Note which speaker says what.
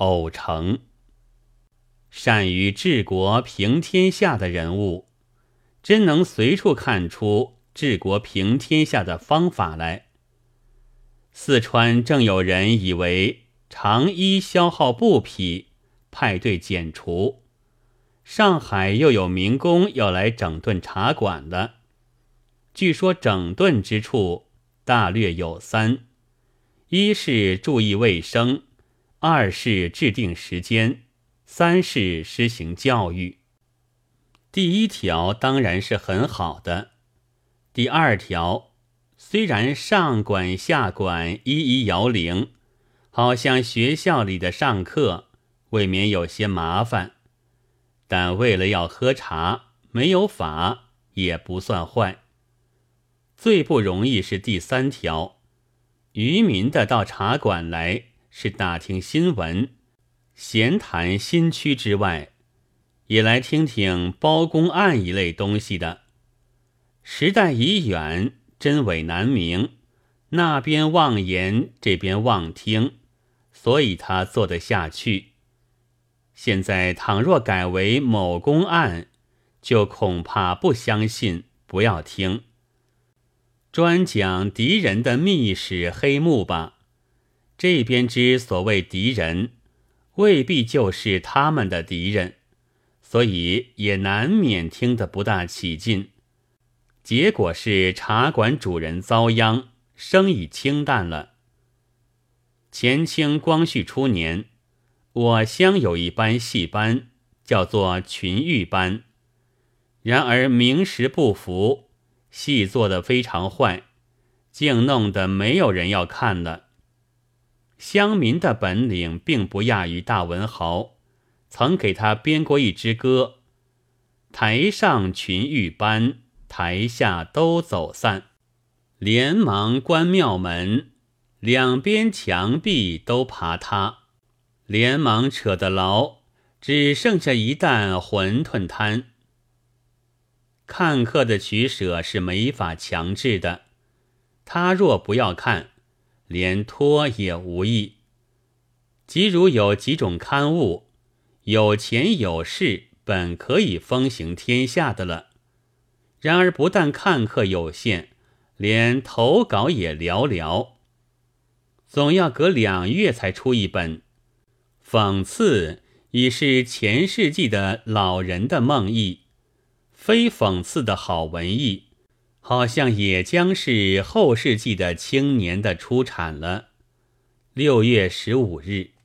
Speaker 1: 偶成。善于治国平天下的人物，真能随处看出治国平天下的方法来。四川正有人以为长衣消耗布匹，派队剪除；上海又有民工要来整顿茶馆的。据说整顿之处大略有三：一是注意卫生，二是制定时间。三是施行教育。第一条当然是很好的。第二条虽然上管下管一一摇铃，好像学校里的上课，未免有些麻烦。但为了要喝茶，没有法也不算坏。最不容易是第三条，渔民的到茶馆来是打听新闻。闲谈新区之外，也来听听包公案一类东西的。时代已远，真伪难明，那边妄言，这边妄听，所以他做得下去。现在倘若改为某公案，就恐怕不相信，不要听。专讲敌人的密史黑幕吧。这边之所谓敌人。未必就是他们的敌人，所以也难免听得不大起劲。结果是茶馆主人遭殃，生意清淡了。前清光绪初年，我乡有一班戏班，叫做群玉班。然而名实不符，戏做得非常坏，竟弄得没有人要看了。乡民的本领并不亚于大文豪，曾给他编过一支歌：“台上群玉班，台下都走散，连忙关庙门，两边墙壁都爬塌，连忙扯得牢，只剩下一担馄饨摊。看客的取舍是没法强制的，他若不要看。”连托也无益。即如有几种刊物，有钱有势，本可以风行天下的了。然而不但看客有限，连投稿也寥寥，总要隔两月才出一本。讽刺已是前世纪的老人的梦呓，非讽刺的好文艺。好像也将是后世纪的青年的出产了。六月十五日。